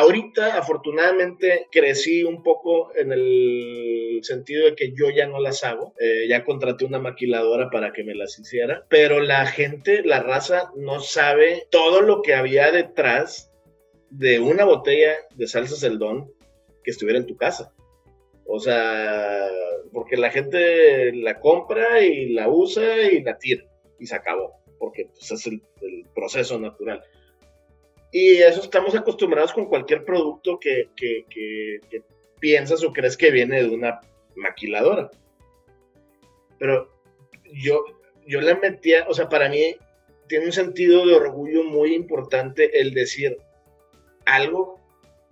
Ahorita, afortunadamente, crecí un poco en el sentido de que yo ya no las hago. Eh, ya contraté una maquiladora para que me las hiciera. Pero la gente, la raza, no sabe todo lo que había detrás de una botella de salsas del don que estuviera en tu casa. O sea, porque la gente la compra y la usa y la tira y se acabó, porque pues, es el proceso natural. Y eso estamos acostumbrados con cualquier producto que, piensas o crees que viene de una maquiladora. Pero yo, yo la metía, o sea, para mí tiene un sentido de orgullo muy importante el decir algo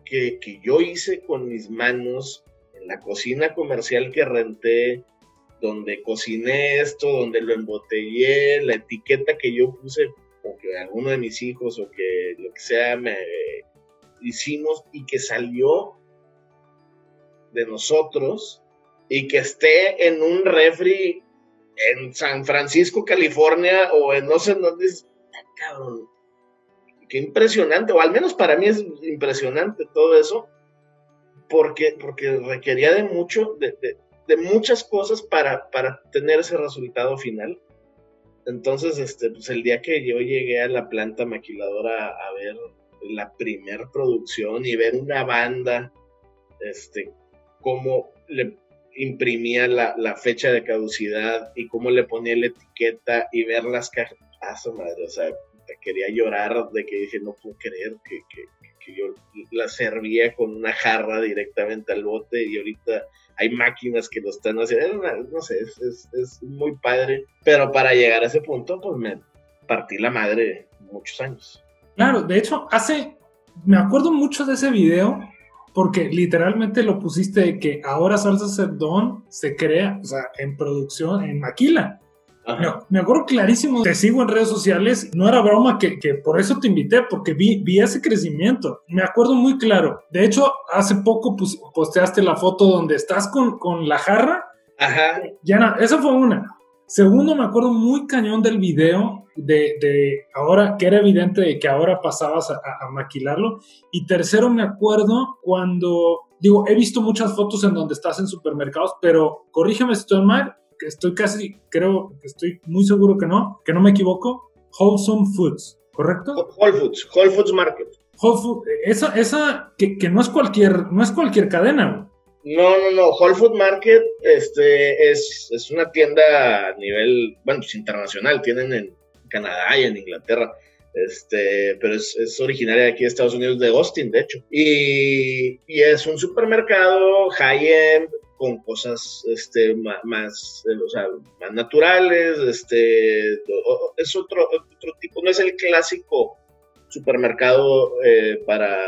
que, que yo hice con mis manos en la cocina comercial que renté, donde cociné esto, donde lo embotellé, la etiqueta que yo puse o que alguno de mis hijos o que lo que sea me hicimos y que salió de nosotros y que esté en un refri en San Francisco, California o en no sé dónde es, cabrón, qué impresionante, o al menos para mí es impresionante todo eso, porque, porque requería de mucho, de, de, muchas cosas para, para tener ese resultado final. Entonces, este, pues el día que yo llegué a la planta maquiladora a ver la primer producción y ver una banda, este, cómo le imprimía la, fecha de caducidad y cómo le ponía la etiqueta y ver las cajas, ah, madre, o sea, quería llorar de que dije, no puedo creer que, que yo la servía con una jarra directamente al bote y ahorita hay máquinas que lo están haciendo, no sé, es, muy padre, pero para llegar a ese punto, pues me partí la madre muchos años. Claro, de hecho, hace, me acuerdo mucho de ese video, porque literalmente lo pusiste de que ahora Salsa Cerdón se crea, o sea, en producción, en Maquila. Me, acuerdo clarísimo, te sigo en redes sociales, no era broma que, que por eso te invité, porque vi, vi, ese crecimiento. Me acuerdo muy claro. De hecho, hace poco posteaste la foto donde estás con, con la jarra. Ajá. Ya nada, esa fue una. Segundo, me acuerdo muy cañón del video de, de ahora, que era evidente de que ahora pasabas a, a, maquilarlo. Y tercero, me acuerdo cuando, digo, he visto muchas fotos en donde estás en supermercados, pero corrígeme si estoy mal, estoy casi, creo, estoy muy seguro que no, que no me equivoco, Wholesome Foods, ¿correcto? Whole Foods, Whole Foods Market. Whole Foods, esa, esa que, que, no es cualquier, no es cualquier cadena. No, no, no, Whole Food Market este, es, es una tienda a nivel, bueno, pues internacional, tienen en Canadá y en Inglaterra este, pero es, es, originaria de aquí de Estados Unidos, de Austin, de hecho. Y, y es un supermercado high-end, con cosas este, más, eh, o más naturales, este, es otro, otro tipo, no es el clásico supermercado eh, para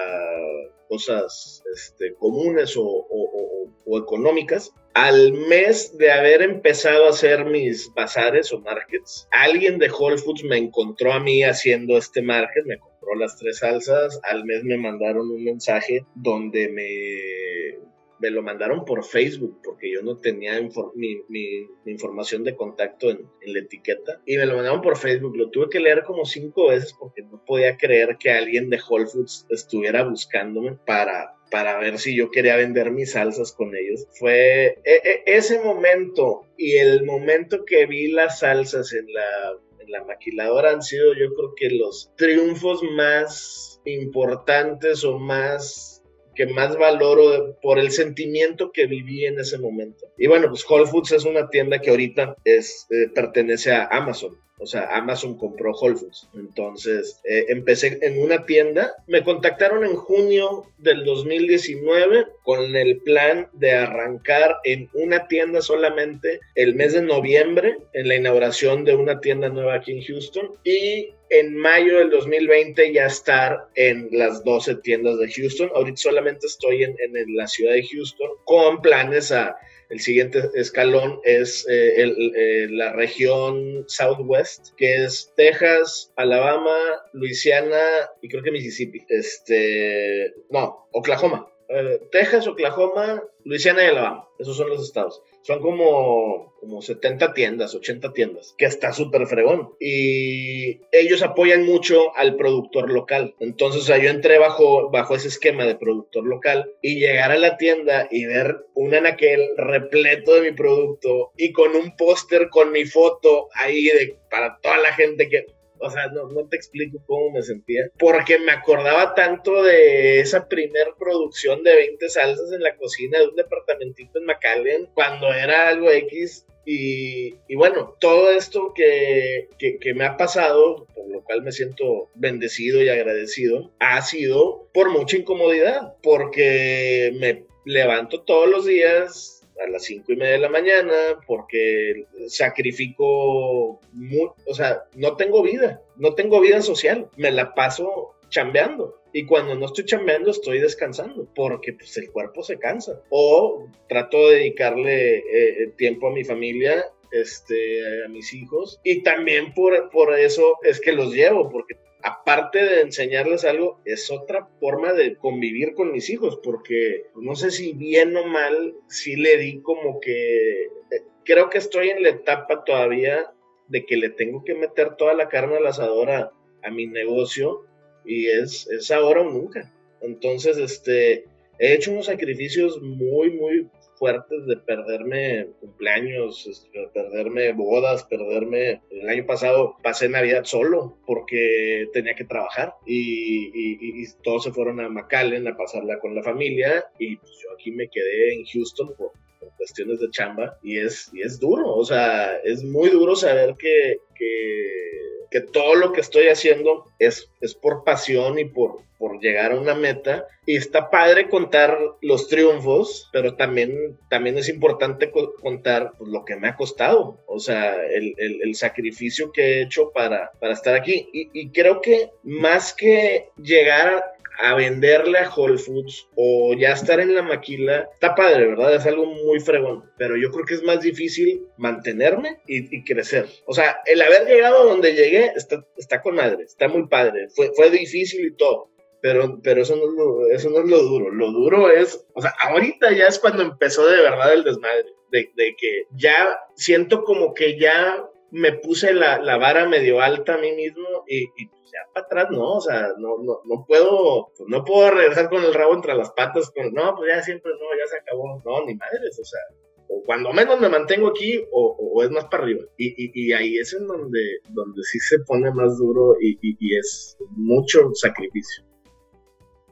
cosas este, comunes o, o, económicas. Al mes de haber empezado a hacer mis bazares o markets, alguien de Whole Foods me encontró a mí haciendo este market, me compró las tres salsas, al mes me mandaron un mensaje donde me me lo mandaron por Facebook porque yo no tenía mi, información de contacto en, la etiqueta y me lo mandaron por Facebook. Lo tuve que leer como cinco veces porque no podía creer que alguien de Whole Foods estuviera buscándome para, para ver si yo quería vender mis salsas con ellos. Fue e, e, ese momento y el momento que vi las salsas en la, en la maquiladora han sido yo creo que los triunfos más importantes o más que más valoro por el sentimiento que viví en ese momento. Y bueno, pues Whole Foods es una tienda que ahorita es, eh, pertenece a Amazon. O sea, Amazon compró Whole Foods. Entonces, eh, empecé en una tienda. Me contactaron en junio del 2019 con el plan de arrancar en una tienda solamente el mes de noviembre, en la inauguración de una tienda nueva aquí en Houston. Y en mayo del 2020 ya estar en las 12 tiendas de Houston. Ahorita solamente estoy en, en la ciudad de Houston con planes a el siguiente escalón es eh, eh, la región Southwest, que es Texas, Alabama, Luisiana y creo que Mississippi. Este, no, Oklahoma. Eh, Texas, Oklahoma, Luisiana y Alabama. Esos son los estados. Son como, como 70 tiendas, 80 tiendas, que está súper fregón. Y ellos apoyan mucho al productor local. Entonces, o sea, yo entré bajo, bajo ese esquema de productor local y llegar a la tienda y ver un anaquel repleto de mi producto y con un póster con mi foto ahí para toda la gente que o sea, no, no, te explico cómo me sentía, porque me acordaba tanto de esa primer producción de 20 salsas en la cocina de un departamentito en McAllen, cuando era algo X. Y, y bueno, todo esto que, que, que me ha pasado, por lo cual me siento bendecido y agradecido, ha sido por mucha incomodidad, porque me levanto todos los días a las cinco y media de la mañana porque sacrifico, o sea, no tengo vida, no tengo vida social, me la paso chambeando. Y cuando no estoy chambeando, estoy descansando, porque pues, el cuerpo se cansa. O trato de dedicarle eh, tiempo a mi familia, este, a mis hijos. Y también por, por eso es que los llevo, porque aparte de enseñarles algo, es otra forma de convivir con mis hijos, porque no sé si bien o mal, sí le di como que, eh, creo que estoy en la etapa todavía de que le tengo que meter toda la carne al asador a, mi negocio y es, es ahora o nunca. Entonces, este, he hecho unos sacrificios muy, muy fuertes de perderme cumpleaños, este, perderme bodas, perderme... El año pasado pasé Navidad solo porque tenía que trabajar y, todos se fueron a McAllen a pasarla con la familia y pues yo aquí me quedé en Houston por, cuestiones de chamba y es, y es duro, o sea, es muy duro saber que, que que todo lo que estoy haciendo es, es por pasión y por, por llegar a una meta. Y está padre contar los triunfos, pero también, también es importante contar pues, lo que me ha costado, o sea, el, el, sacrificio que he hecho para, para estar aquí. Y, y creo que más que llegar a venderle a Whole Foods o ya estar en la maquila, está padre, ¿verdad? Es algo muy fregón, pero yo creo que es más difícil mantenerme y, crecer. O sea, el haber llegado donde llegué está, está con madre, está muy padre, fue, fue difícil y todo. Pero, pero eso, no es lo, eso no es lo duro. Lo duro es, o sea, ahorita ya es cuando empezó de verdad el desmadre. De, de que ya siento como que ya me puse la, la, vara medio alta a mí mismo y, pues ya para atrás no, o sea, no, no, no puedo, pues no puedo regresar con el rabo entre las patas, con, no, pues ya siempre no, ya se acabó, no, ni madres, o sea, o cuando menos me mantengo aquí o, o es más para arriba. Y, y, y, ahí es en donde, donde sí se pone más duro y, y es mucho sacrificio.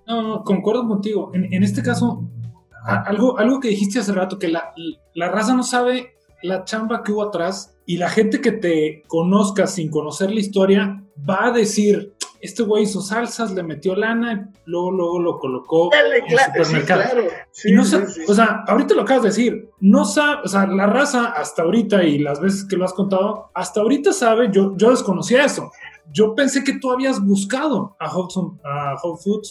No, no, concuerdo contigo. En, en este caso, algo, algo que dijiste hace rato, que la, la raza no sabe la chamba que hubo atrás y la gente que te conozca sin conocer la historia va a decir, este güey hizo salsas, le metió lana, luego, luego lo colocó en el supermercado. y no o sea, ahorita lo acabas de decir, no sabe, o sea, la raza hasta ahorita y las veces que lo has contado, hasta ahorita sabe, yo, yo desconocía eso. Yo pensé que tú habías buscado a Whole, a Whole Foods.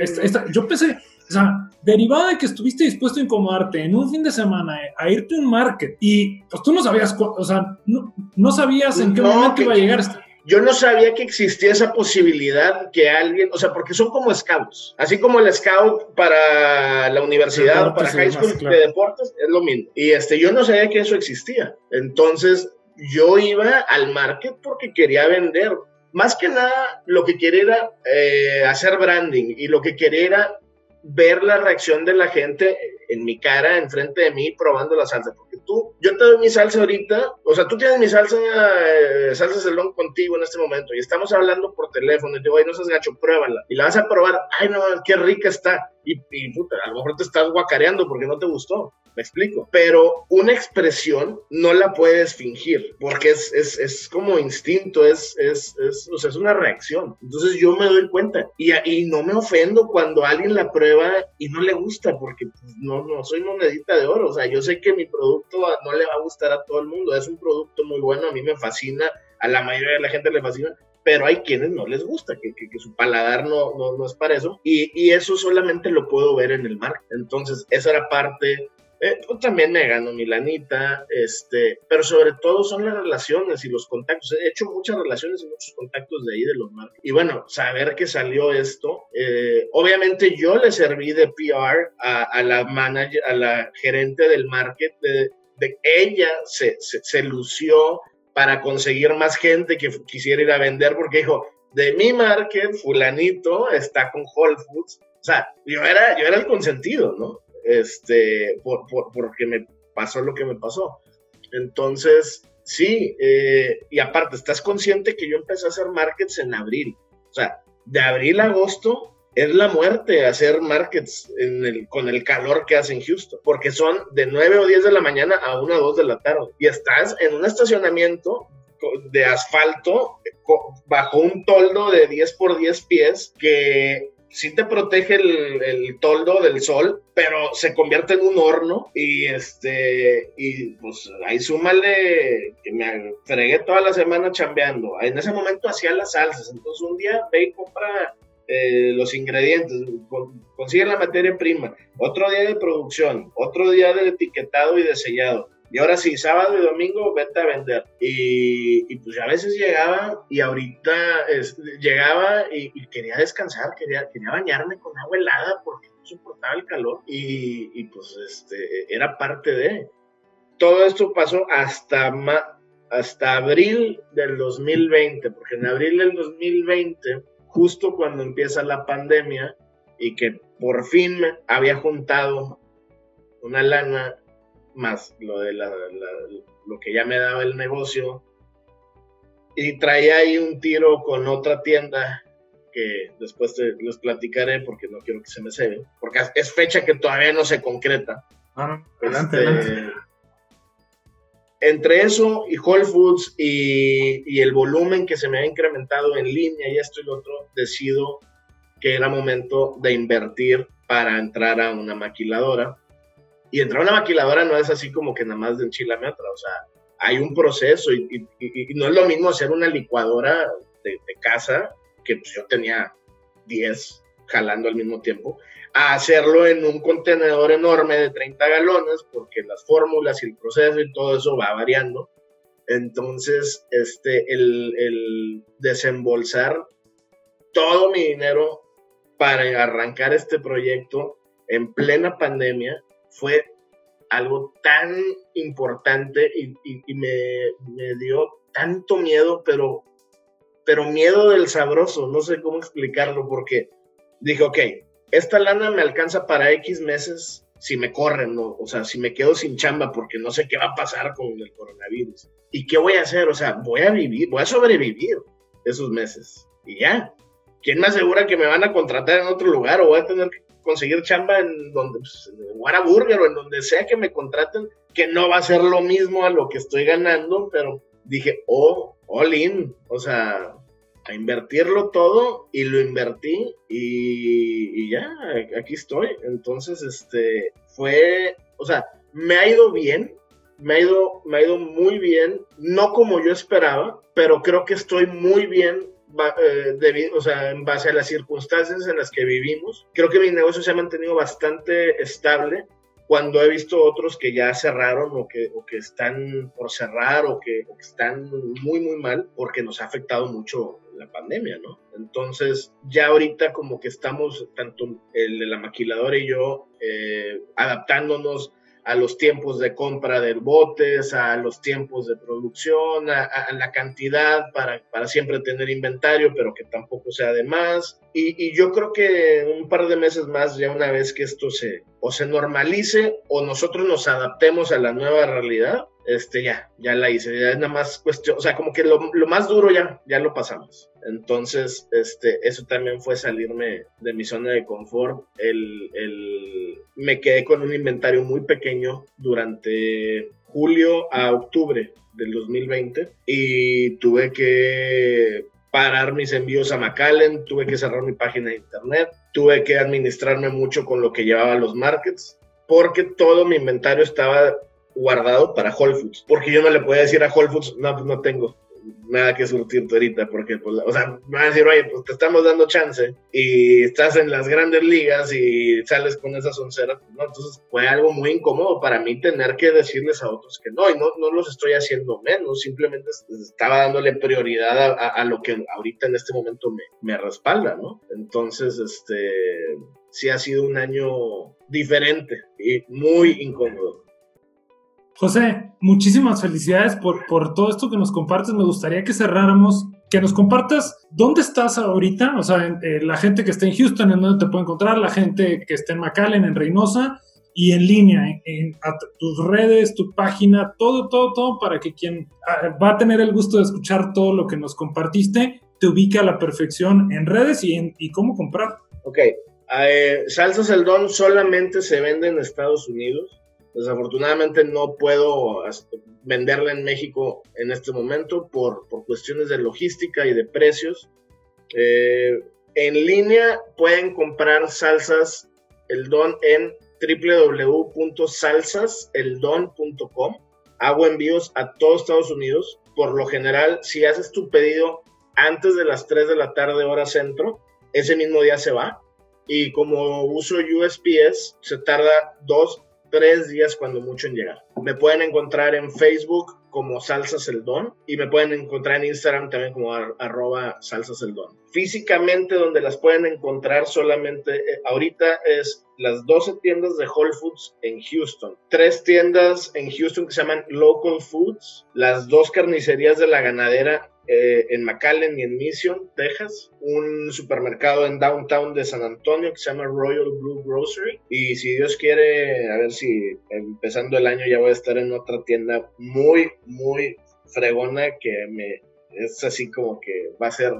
esta, yo pensé, o sea, derivado de que estuviste dispuesto a incomodarte en un fin de semana a irte a un market y pues tú no sabías, o sea, no, sabías en qué momento iba a llegar esto. Yo no sabía que existía esa posibilidad que alguien, o sea, porque son como scouts, así como el scout para la universidad o para high school de deportes, es lo mismo. Y este, yo no sabía que eso existía. Entonces, yo iba al market porque quería vender. Más que nada, lo que quería era eh, hacer branding y lo que quería era ver la reacción de la gente en mi cara, enfrente de mí, probando la salsa. Tú, yo te doy mi salsa ahorita, o sea, tú tienes mi salsa, eh, salsa salón contigo en este momento y estamos hablando por teléfono y te digo, ay, no seas gacho, pruébala. Y la vas a probar, ay, no, qué rica está. Y, y puta, a lo mejor te estás guacareando porque no te gustó. Me explico. Pero una expresión no la puedes fingir porque es, es, es como instinto, es, es, es, o sea, es una reacción. Entonces yo me doy cuenta y, y no me ofendo cuando alguien la prueba y no le gusta porque pues, no, no soy monedita de oro. O sea, yo sé que mi producto no le va a gustar a todo el mundo. Es un producto muy bueno, a mí me fascina, a la mayoría de la gente le fascina, pero hay quienes no les gusta, que, que, su paladar no, no, no, es para eso, y, y, eso solamente lo puedo ver en el mar. Entonces, esa era parte eh, pues, también me gano mi lanita, este, pero sobre todo son las relaciones y los contactos. He hecho muchas relaciones y muchos contactos de ahí de los marcos. Y bueno, saber que salió esto, eh, obviamente yo le serví de PR a, la manager, a la gerente del market, de, de ella se, se, se lució para conseguir más gente que quisiera ir a vender porque dijo, de mi market, fulanito está con Whole Foods. O sea, yo era, yo era el consentido, ¿no? Este, por, por, porque me pasó lo que me pasó. Entonces, sí, eh, y aparte, estás consciente que yo empecé a hacer markets en abril. O sea, de abril a agosto es la muerte hacer markets con el calor que hace en Houston, porque son de 9 o 10 de la mañana a 1 o 2 de la tarde. Y estás en un estacionamiento de asfalto bajo un toldo de 10 por 10 pies que sí te protege el, toldo del sol, pero se convierte en un horno y este, y pues ahí súmale que me fregué toda la semana chambeando. En ese momento hacía las salsas, entonces un día ve y compra eh, los ingredientes, consigue la materia prima, otro día de producción, otro día de etiquetado y de sellado. Y ahora sí, sábado y domingo vete a vender. Y, pues a veces llegaba y ahorita llegaba y, quería descansar, quería, quería bañarme con agua helada porque no soportaba el calor. Y, pues este, era parte de... Todo esto pasó hasta, hasta abril del 2020, porque en abril del 2020, justo cuando empieza la pandemia y que por fin había juntado una lana más lo de la, lo que ya me daba el negocio. Y traía ahí un tiro con otra tienda que después te, les platicaré porque no quiero que se me se porque es fecha que todavía no se concreta. Ah, este, Entre eso y Whole Foods y, y, el volumen que se me ha incrementado en línea y esto y lo otro, decido que era momento de invertir para entrar a una maquiladora y entrar a una maquiladora no es así como que nada más de enchilame otra, o sea, hay un proceso y, no es lo mismo hacer una licuadora de, casa, que pues, yo tenía 10 jalando al mismo tiempo, a hacerlo en un contenedor enorme de 30 galones, porque las fórmulas y el proceso y todo eso va variando. Entonces, este, el, el desembolsar todo mi dinero para arrancar este proyecto en plena pandemia fue algo tan importante y, me, dio tanto miedo, pero, pero miedo del sabroso, no sé cómo explicarlo, porque dije, ok, esta lana me alcanza para X meses si me corren, o sea, si me quedo sin chamba porque no sé qué va a pasar con el coronavirus. ¿Y qué voy a hacer? O sea, voy a vivir, voy a sobrevivir esos meses. Y ya. ¿Quién me asegura que me van a contratar en otro lugar o voy a tener que conseguir chamba en donde, pues, en Whataburger o en donde sea que me contraten, que no va a ser lo mismo a lo que estoy ganando, pero dije, oh, all in, o sea, a invertirlo todo y lo invertí y, y, ya, aquí estoy. Entonces, este, fue, o sea, me ha ido bien, me ha ido, me ha ido muy bien, no como yo esperaba, pero creo que estoy muy bien eh, o sea, en base a las circunstancias en las que vivimos. Creo que mi negocio se ha mantenido bastante estable cuando he visto otros que ya cerraron o que, o que están por cerrar o que, están muy, muy mal porque nos ha afectado mucho la pandemia, ¿no? Entonces, ya ahorita como que estamos, tanto el de la maquiladora y yo, eh, adaptándonos a los tiempos de compra de botes, a los tiempos de producción, a, la cantidad para, para, siempre tener inventario, pero que tampoco sea de más. Y, y, yo creo que un par de meses más, ya una vez que esto se, o se normalice o nosotros nos adaptemos a la nueva realidad, este ya, ya la hice, ya es nada más cuestión, o sea, como que lo, lo, más duro ya, ya lo pasamos. Entonces, este, eso también fue salirme de mi zona de confort. El, el, me quedé con un inventario muy pequeño durante julio a octubre del 2020 y tuve que parar mis envíos a McAllen, tuve que cerrar mi página de internet, tuve que administrarme mucho con lo que llevaba a los markets, porque todo mi inventario estaba guardado para Whole Foods, porque yo no le podía decir a Whole Foods, no, pues no tengo nada que surtirte ahorita, porque, pues, o sea, me van a decir, oye, pues te estamos dando chance y estás en las grandes ligas y sales con esas onceras, ¿no? Entonces fue algo muy incómodo para mí tener que decirles a otros que no, y no, no los estoy haciendo menos, simplemente estaba dándole prioridad a, a, lo que ahorita en este momento me, me respalda, ¿no? Entonces, este, sí ha sido un año diferente y muy incómodo. José, muchísimas felicidades por, por todo esto que nos compartes. Me gustaría que cerráramos, que nos compartas dónde estás ahorita, o sea, eh, la gente que está en Houston, en dónde te puede encontrar, la gente que está en McAllen, en Reynosa y en línea, en, tus redes, tu página, todo, todo, todo, para que quien ah, va a tener el gusto de escuchar todo lo que nos compartiste, te ubique a la perfección en redes y, en, y cómo comprar. Ok, eh, salsas el don solamente se vende en Estados Unidos Desafortunadamente no puedo venderla en México en este momento por, por cuestiones de logística y de precios. Eh, en línea pueden comprar salsas el don en www.salsaseldon.com. Hago envíos a todos Estados Unidos. Por lo general, si haces tu pedido antes de las 3 de la tarde hora centro, ese mismo día se va. Y como uso USPS, se tarda dos tres días cuando mucho en llegar. Me pueden encontrar en Facebook como Salsas el Don y me pueden encontrar en Instagram también como arroba Salsas el Don. Físicamente donde las pueden encontrar solamente eh, ahorita es las 12 tiendas de Whole Foods en Houston, tres tiendas en Houston que se llaman Local Foods, las dos carnicerías de la ganadera eh, en McAllen y en Mission, Texas, un supermercado en downtown de San Antonio que se llama Royal Blue Grocery. Y si Dios quiere, a ver si empezando el año ya voy a estar en otra tienda muy, muy fregona que me es así como que va a ser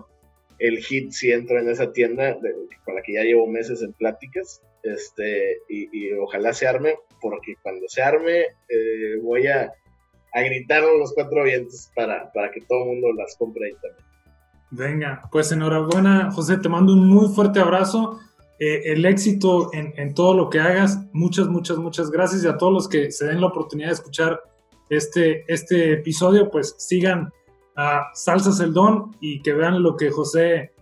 el hit si entro en esa tienda con la que ya llevo meses en pláticas. Este, y, ojalá se arme, porque cuando se arme eh, voy a a gritar los cuatro vientos para, para que todo el mundo las compre ahí también. Venga, pues enhorabuena, José, te mando un muy fuerte abrazo. Eh, el éxito en, en, todo lo que hagas. Muchas, muchas, muchas gracias. Y a todos los que se den la oportunidad de escuchar este, este episodio, pues sigan a Salsas el Don y que vean lo que José,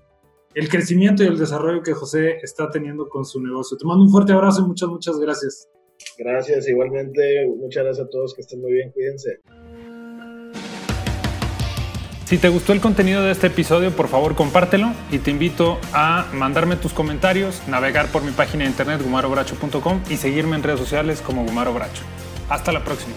el crecimiento y el desarrollo que José está teniendo con su negocio. Te mando un fuerte abrazo y muchas, muchas gracias. Gracias, igualmente. Muchas gracias a todos, que estén muy bien, cuídense. Si te gustó el contenido de este episodio, por favor compártelo y te invito a mandarme tus comentarios, navegar por mi página de internet gumarobracho.com y seguirme en redes sociales como Gumaro Bracho. Hasta la próxima.